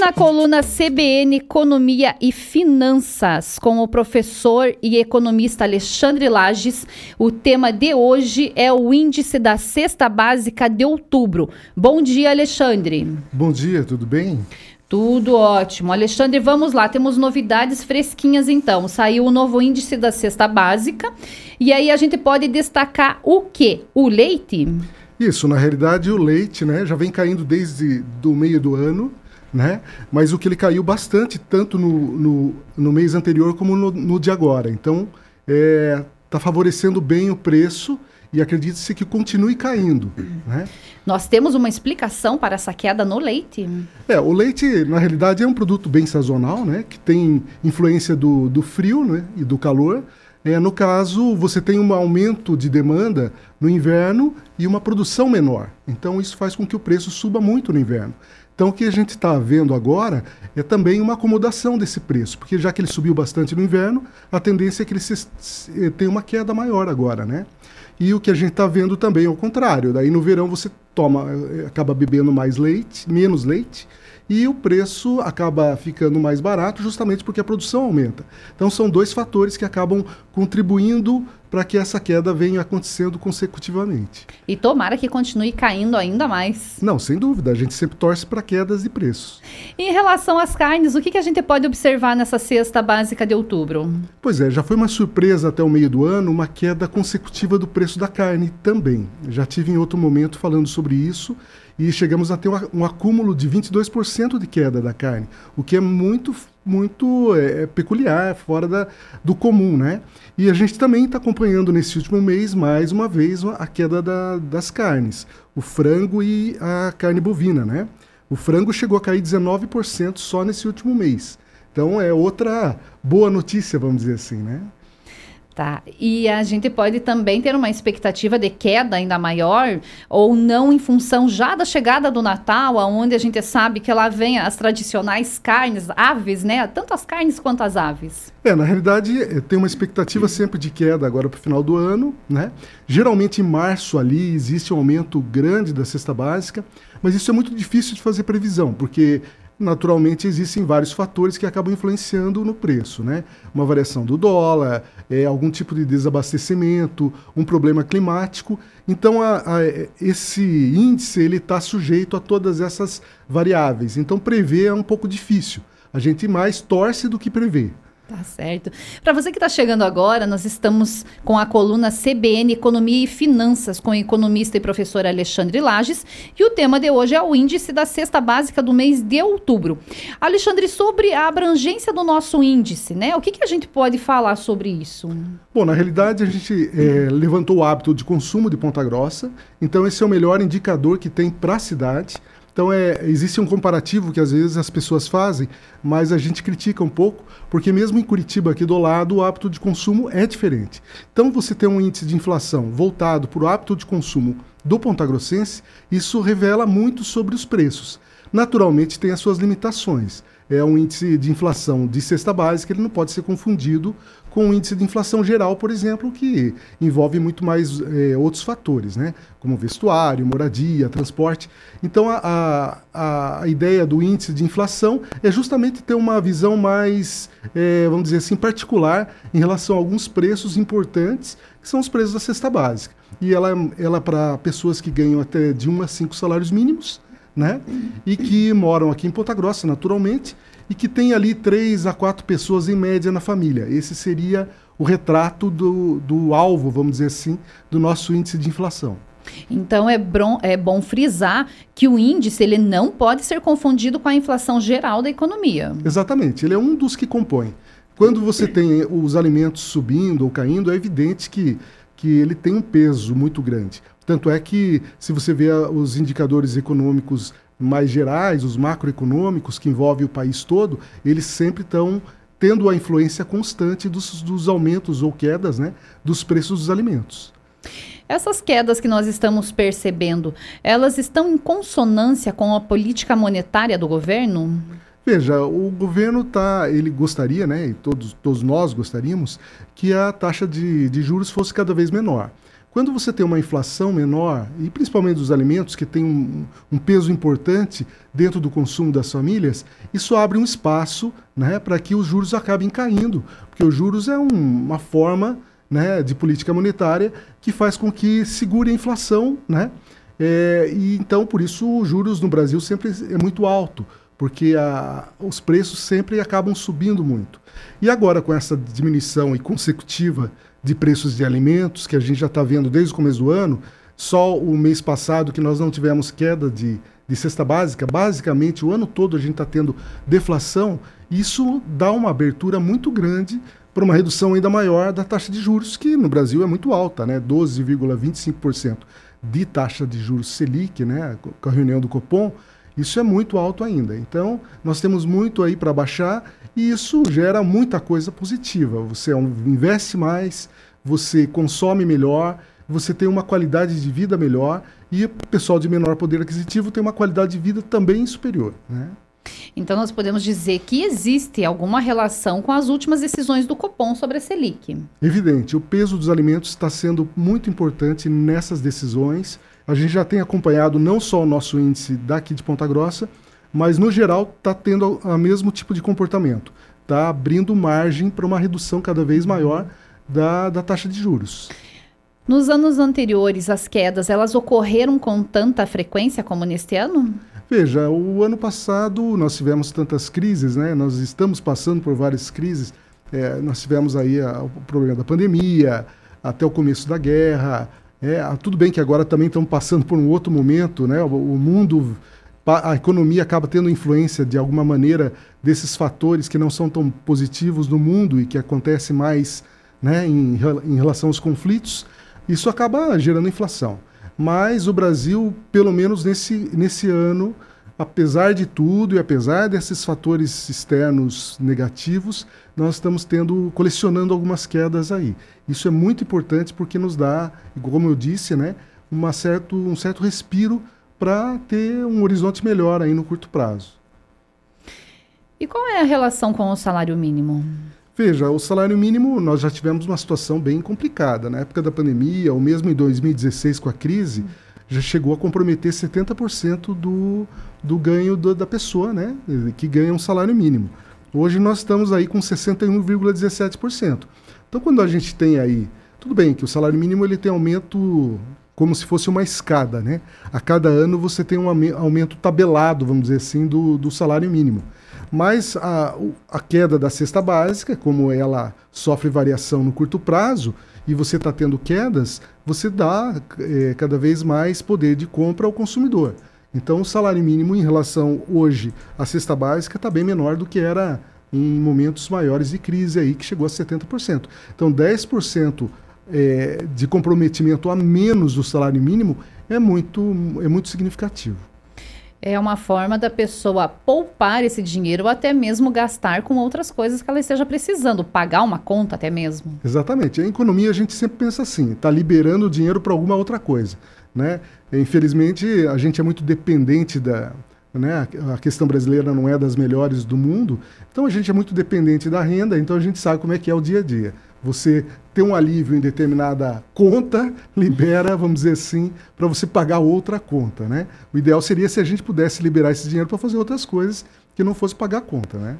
Na coluna CBN Economia e Finanças, com o professor e economista Alexandre Lages, o tema de hoje é o índice da cesta básica de outubro. Bom dia, Alexandre. Bom dia, tudo bem? Tudo ótimo. Alexandre, vamos lá, temos novidades fresquinhas então. Saiu o novo índice da cesta básica. E aí a gente pode destacar o quê? O leite? Isso, na realidade o leite, né, já vem caindo desde do meio do ano né? Mas o que ele caiu bastante, tanto no, no, no mês anterior como no, no de agora. Então, está é, tá favorecendo bem o preço e acredita-se que continue caindo. Né? Nós temos uma explicação para essa queda no leite? É, o leite, na realidade, é um produto bem sazonal, né? Que tem influência do, do frio né? e do calor. É, no caso, você tem um aumento de demanda no inverno e uma produção menor. Então, isso faz com que o preço suba muito no inverno. Então, o que a gente está vendo agora é também uma acomodação desse preço, porque já que ele subiu bastante no inverno, a tendência é que ele se, se, tenha uma queda maior agora, né? E o que a gente está vendo também é o contrário. Daí no verão você toma, eh, acaba bebendo mais leite, menos leite, e o preço acaba ficando mais barato justamente porque a produção aumenta. Então são dois fatores que acabam contribuindo para que essa queda venha acontecendo consecutivamente. E tomara que continue caindo ainda mais. Não, sem dúvida. A gente sempre torce para quedas de preços. Em relação às carnes, o que, que a gente pode observar nessa cesta básica de outubro? Pois é, já foi uma surpresa até o meio do ano uma queda consecutiva do preço da carne também. Já tive em outro momento falando sobre isso e chegamos a ter um, acúmulo de 22% de queda da carne, o que é muito, muito é, é, peculiar, fora da, do comum, né? E a gente também está acompanhando nesse último mês, mais uma vez, a queda da, das carnes, o frango e a carne bovina, né? O frango chegou a cair 19% só nesse último mês. Então é outra boa notícia, vamos dizer assim, né? Tá. E a gente pode também ter uma expectativa de queda ainda maior, ou não em função já da chegada do Natal, onde a gente sabe que lá vem as tradicionais carnes, aves, né? Tanto as carnes quanto as aves. É, na realidade, eh, tem uma expectativa sempre de queda agora para o final do ano, né? Geralmente em março ali existe um aumento grande da cesta básica, mas isso é muito difícil de fazer previsão, porque naturalmente existem vários fatores que acabam influenciando no preço, né? Uma variação do dólar, é, algum tipo de desabastecimento, um problema climático. Então, a, a, esse índice ele está sujeito a todas essas variáveis. Então, prever é um pouco difícil. A gente mais torce do que prevê. Tá certo. Para você que está chegando agora, nós estamos com a coluna CBN Economia e Finanças com o economista e professor Alexandre Lages e o tema de hoje é o índice da cesta básica do mês de outubro. Alexandre, sobre a abrangência do nosso índice, né? O que, que a gente pode falar sobre isso? Bom, na realidade a gente é, levantou o hábito de consumo de Ponta Grossa, então esse é o melhor indicador que tem para a cidade. Então é, existe um comparativo que às vezes as pessoas fazem, mas a gente critica um pouco, porque mesmo em Curitiba, aqui do lado, o hábito de consumo é diferente. Então você tem um índice de inflação voltado para o hábito de consumo do Pontagrossense, isso revela muito sobre os preços. Naturalmente tem as suas limitações é um índice de inflação de cesta básica, ele não pode ser confundido com o índice de inflação geral, por exemplo, que envolve muito mais é, outros fatores, né? como vestuário, moradia, transporte. Então, a, a, a, ideia do índice de inflação é justamente ter uma visão mais, é, vamos dizer assim, particular em relação a alguns preços importantes, que são os preços da cesta básica. E ela, ela para pessoas que ganham até de 1 a 5 salários mínimos, né? E que moram aqui em Ponta Grossa, naturalmente, e que tem ali três a quatro pessoas em média na família. Esse seria o retrato do, do alvo, vamos dizer assim, do nosso índice de inflação. Então é bom, é bom frisar que o índice ele não pode ser confundido com a inflação geral da economia. Exatamente, ele é um dos que compõe. Quando você tem os alimentos subindo ou caindo, é evidente que, que ele tem um peso muito grande. Tanto é que, se você vê os indicadores econômicos mais gerais, os macroeconômicos, que envolvem o país todo, eles sempre estão tendo a influência constante dos, dos aumentos ou quedas né, dos preços dos alimentos. Essas quedas que nós estamos percebendo, elas estão em consonância com a política monetária do governo? Veja, o governo tá, ele gostaria, né, e todos, todos nós gostaríamos, que a taxa de, de juros fosse cada vez menor. Quando você tem uma inflação menor, e principalmente dos alimentos, que tem um, um peso importante dentro do consumo das famílias, isso abre um espaço né, para que os juros acabem caindo, porque os juros é um, uma forma né, de política monetária que faz com que segure a inflação, né? É, e então, por isso, os juros no Brasil sempre é muito alto, porque a, os preços sempre acabam subindo muito. E agora, com essa diminuição e consecutiva de preços de alimentos, que a gente já está vendo desde o começo do ano, só o mês passado que nós não tivemos queda de, de cesta básica, basicamente o ano todo a gente está tendo deflação, isso dá uma abertura muito grande para uma redução ainda maior da taxa de juros, que no Brasil é muito alta, né? 12,25% de taxa de juros Selic, né? com a reunião do Copom, isso é muito alto ainda. Então, nós temos muito aí para baixar e isso gera muita coisa positiva. Você investe mais, você consome melhor, você tem uma qualidade de vida melhor e o pessoal de menor poder aquisitivo tem uma qualidade de vida também superior. Né? Então, nós podemos dizer que existe alguma relação com as últimas decisões do Copom sobre a Selic. Evidente, o peso dos alimentos está sendo muito importante nessas decisões. A gente já tem acompanhado não só o nosso índice daqui de Ponta Grossa, mas no geral está tendo o mesmo tipo de comportamento. Está abrindo margem para uma redução cada vez maior da, da taxa de juros. Nos anos anteriores, as quedas elas ocorreram com tanta frequência como neste ano? Veja, o ano passado nós tivemos tantas crises, né? Nós estamos passando por várias crises. É, nós tivemos aí a, o problema da pandemia, até o começo da guerra. É, tudo bem que agora também estamos passando por um outro momento, né? O, o mundo, a economia acaba tendo influência de alguma maneira desses fatores que não são tão positivos no mundo e que acontece mais, né? Em, em relação aos conflitos, isso acaba gerando inflação. Mas o Brasil, pelo menos nesse, nesse ano, apesar de tudo e apesar desses fatores externos negativos, nós estamos tendo colecionando algumas quedas aí. Isso é muito importante porque nos dá, como eu disse, né, uma certo, um certo respiro para ter um horizonte melhor aí no curto prazo. E qual é a relação com o salário mínimo? Veja, o salário mínimo, nós já tivemos uma situação bem complicada. Na época da pandemia, ou mesmo em 2016 com a crise, já chegou a comprometer 70% do, do ganho do, da pessoa, né? Que ganha um salário mínimo. Hoje nós estamos aí com 61,17%. Então, quando a gente tem aí, tudo bem que o salário mínimo ele tem aumento como se fosse uma escada, né? A cada ano você tem um aumento tabelado, vamos dizer assim, do, do salário mínimo. Mas a, a queda da cesta básica, como ela sofre variação no curto prazo, e você está tendo quedas, você dá é, cada vez mais poder de compra ao consumidor. Então, o salário mínimo em relação hoje à cesta básica está bem menor do que era em momentos maiores de crise aí, que chegou a 70%. Então, 10% é, de comprometimento a menos do salário mínimo é muito, é muito significativo é uma forma da pessoa poupar esse dinheiro ou até mesmo gastar com outras coisas que ela esteja precisando, pagar uma conta até mesmo. Exatamente. A economia a gente sempre pensa assim, está liberando dinheiro para alguma outra coisa. Né? Infelizmente, a gente é muito dependente da. Né? A questão brasileira não é das melhores do mundo, então a gente é muito dependente da renda, então a gente sabe como é que é o dia a dia. Você ter um alívio em determinada conta, libera, vamos dizer assim, para você pagar outra conta, né? O ideal seria se a gente pudesse liberar esse dinheiro para fazer outras coisas que não fosse pagar a conta, né?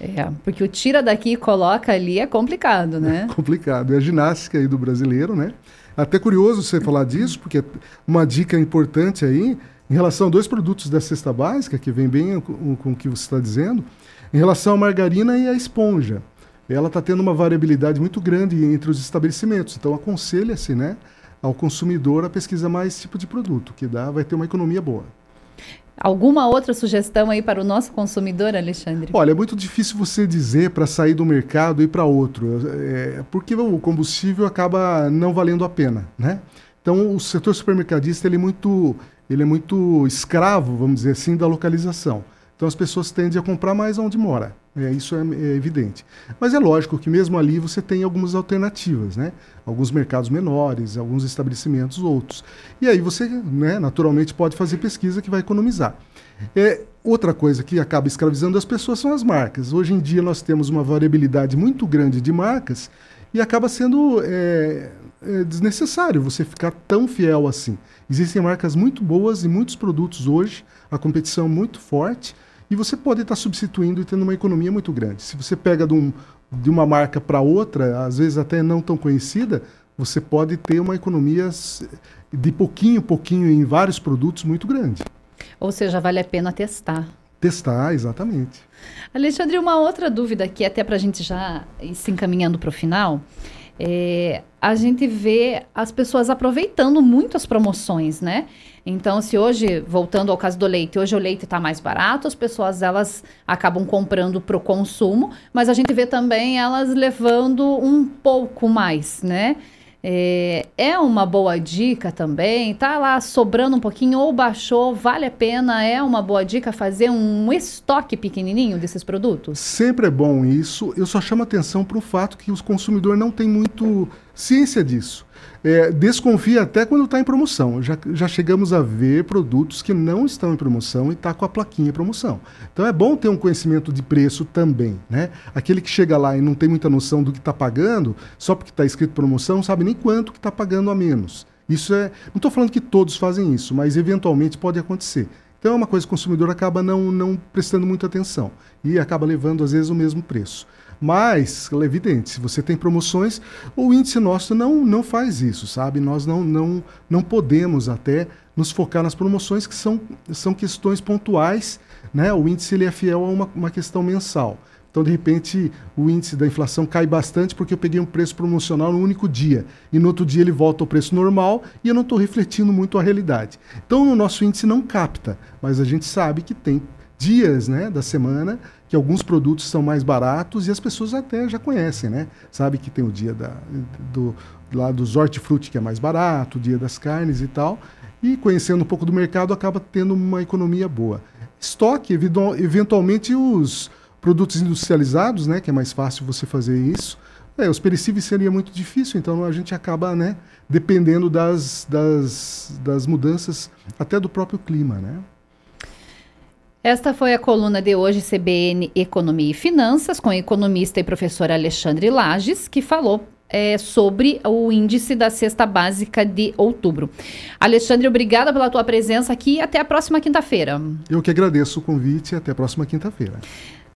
É, porque o tira daqui e coloca ali é complicado, né? É complicado. É a ginástica aí do brasileiro, né? Até curioso você falar disso, porque uma dica importante aí, em relação a dois produtos da cesta básica, que vem bem com, com o que você está dizendo, em relação à margarina e à esponja ela está tendo uma variabilidade muito grande entre os estabelecimentos. Então, aconselha-se né, ao consumidor a pesquisar mais tipo de produto, que dá, vai ter uma economia boa. Alguma outra sugestão aí para o nosso consumidor, Alexandre? Olha, é muito difícil você dizer para sair do mercado e para outro, é, porque o combustível acaba não valendo a pena, né? Então, o setor supermercadista ele é muito, ele é muito escravo, vamos dizer assim, da localização. Então, as pessoas tendem a comprar mais onde mora. É, isso é, é, evidente. Mas é lógico que mesmo ali você tem algumas alternativas, né? Alguns mercados menores, alguns estabelecimentos outros. E aí você, né, naturalmente, pode fazer pesquisa que vai economizar. É, outra coisa que acaba escravizando as pessoas são as marcas. Hoje em dia nós temos uma variabilidade muito grande de marcas E acaba sendo é, é desnecessário você ficar tão fiel assim. Existem marcas muito boas e muitos produtos hoje, a competição é muito forte, e você pode estar substituindo e tendo uma economia muito grande. Se você pega de, um, de uma marca para outra, às vezes até não tão conhecida, você pode ter uma economia de pouquinho pouquinho em vários produtos muito grande. Ou seja, vale a pena testar. Testar, exatamente. Alexandre, uma outra dúvida aqui, até para a gente já ir se encaminhando para o final. É, a gente vê as pessoas aproveitando muito as promoções, né? Então, se hoje, voltando ao caso do leite, hoje o leite está mais barato, as pessoas elas acabam comprando para o consumo, mas a gente vê também elas levando um pouco mais, né? É, é, uma boa dica também, tá lá sobrando um pouquinho ou baixou, vale a pena, é uma boa dica fazer um estoque pequenininho desses produtos? Sempre é bom isso, eu só chamo atenção para o fato que os consumidores não têm muito ciência disso é, desconfia até quando está em promoção. Já, já chegamos a ver produtos que não estão em promoção e está com a plaquinha promoção. Então é bom ter um conhecimento de preço também. Né? Aquele que chega lá e não tem muita noção do que está pagando, só porque está escrito promoção, não sabe nem quanto que está pagando a menos. Isso é. Não estou falando que todos fazem isso, mas eventualmente pode acontecer. Então é uma coisa que o consumidor acaba não, não prestando muita atenção e acaba levando, às vezes, o mesmo preço. Mas, é evidente, se você tem promoções, o índice nosso não, não faz isso, sabe? Nós não, não, não podemos até nos focar nas promoções, que são, são questões pontuais, né? O índice ele é fiel a uma, uma questão mensal. Então, de repente, o índice da inflação cai bastante porque eu peguei um preço promocional no único dia. E no outro dia ele volta ao preço normal e eu não estou refletindo muito a realidade. Então, o nosso índice não capta, mas a gente sabe que tem dias né, da semana que alguns produtos são mais baratos e as pessoas até já conhecem, né? Sabe que tem o dia da, do, lá dos hortifruti que é mais barato, o dia das carnes e tal. E conhecendo um pouco do mercado acaba tendo uma economia boa. Estoque, eventualmente os produtos industrializados, né, que é mais fácil você fazer isso. É, os perecíveis seria muito difícil, então a gente acaba, né, dependendo das, das, das mudanças até do próprio clima, né? Esta foi a coluna de hoje, CBN Economia e Finanças, com o economista e professor Alexandre Lages, que falou é, sobre o índice da cesta básica de outubro. Alexandre, obrigada pela tua presença aqui e até a próxima quinta-feira. Eu que agradeço o convite e até a próxima quinta-feira.